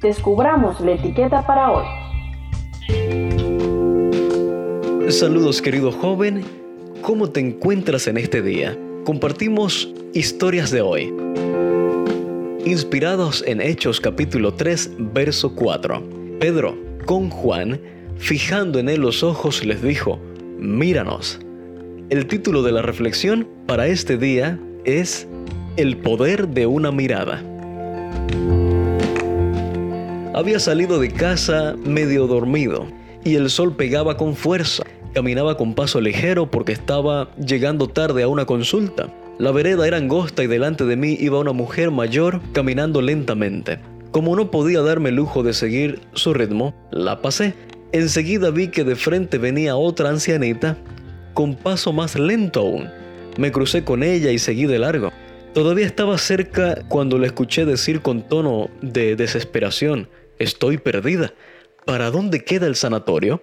descubramos la etiqueta para hoy. Saludos querido joven, ¿cómo te encuentras en este día? Compartimos historias de hoy. Inspirados en Hechos capítulo 3, verso 4. Pedro, con Juan, fijando en él los ojos, les dijo, míranos. El título de la reflexión para este día es El poder de una mirada. Había salido de casa medio dormido y el sol pegaba con fuerza. Caminaba con paso ligero porque estaba llegando tarde a una consulta. La vereda era angosta y delante de mí iba una mujer mayor caminando lentamente. Como no podía darme el lujo de seguir su ritmo, la pasé. Enseguida vi que de frente venía otra ancianita con paso más lento aún. Me crucé con ella y seguí de largo. Todavía estaba cerca cuando le escuché decir con tono de desesperación, estoy perdida. ¿Para dónde queda el sanatorio?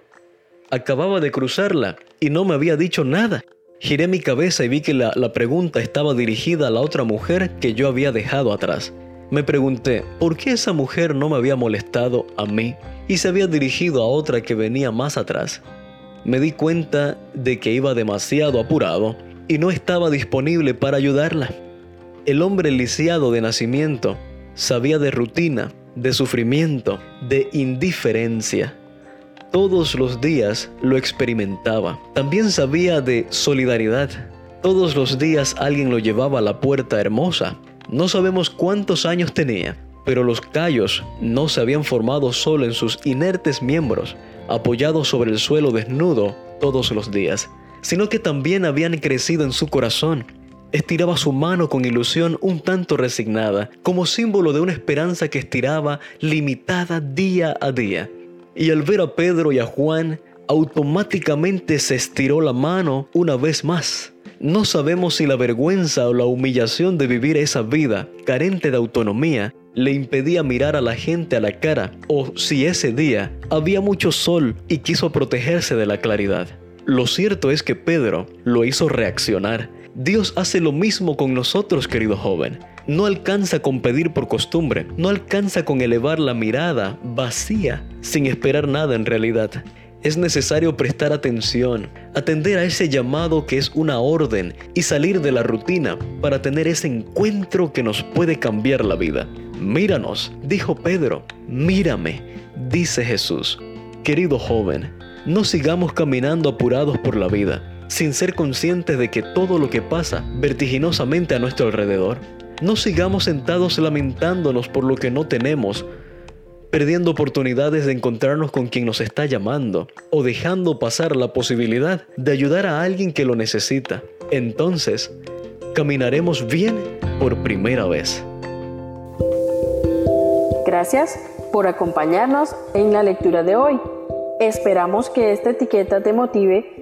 Acababa de cruzarla y no me había dicho nada. Giré mi cabeza y vi que la, la, pregunta estaba dirigida a la otra mujer que yo había dejado atrás. Me pregunté, ¿por qué esa mujer no me había molestado a mí y se había dirigido a otra que venía más atrás? Me di cuenta de que iba demasiado apurado y no estaba disponible para ayudarla. El hombre lisiado de nacimiento sabía de rutina, de sufrimiento, de indiferencia todos los días lo experimentaba. También sabía de solidaridad. Todos los días alguien lo llevaba a la puerta hermosa. No sabemos cuántos años tenía, pero los callos no se habían formado solo en sus inertes miembros, apoyados sobre el suelo desnudo todos los días, sino que también habían crecido en su corazón. Estiraba su mano con ilusión un tanto resignada, como símbolo de una esperanza que estiraba limitada día a día y al ver a Pedro y a Juan, automáticamente se estiró la mano una vez más. No sabemos si la vergüenza o la humillación de vivir esa vida carente de autonomía le impedía mirar a la gente a la cara o si ese día había mucho sol y quiso protegerse de la claridad. Lo cierto es que Pedro lo hizo reaccionar. Dios hace lo mismo con nosotros, querido joven no alcanza con pedir por costumbre, no alcanza con elevar la mirada vacía sin esperar nada en realidad. Es necesario prestar atención, atender a ese llamado que es una orden y salir de la rutina para tener ese encuentro que nos puede cambiar la vida. Míranos, dijo Pedro, mírame, dice Jesús. Querido joven, no sigamos caminando apurados por la vida, sin ser conscientes de que todo lo que pasa vertiginosamente a nuestro alrededor no sigamos sentados lamentándonos por lo que no tenemos, perdiendo oportunidades de encontrarnos con quien nos está llamando o dejando pasar la posibilidad de ayudar a alguien que lo necesita. Entonces, caminaremos bien por primera vez. Gracias por acompañarnos en la lectura de hoy. Esperamos que esta etiqueta te motive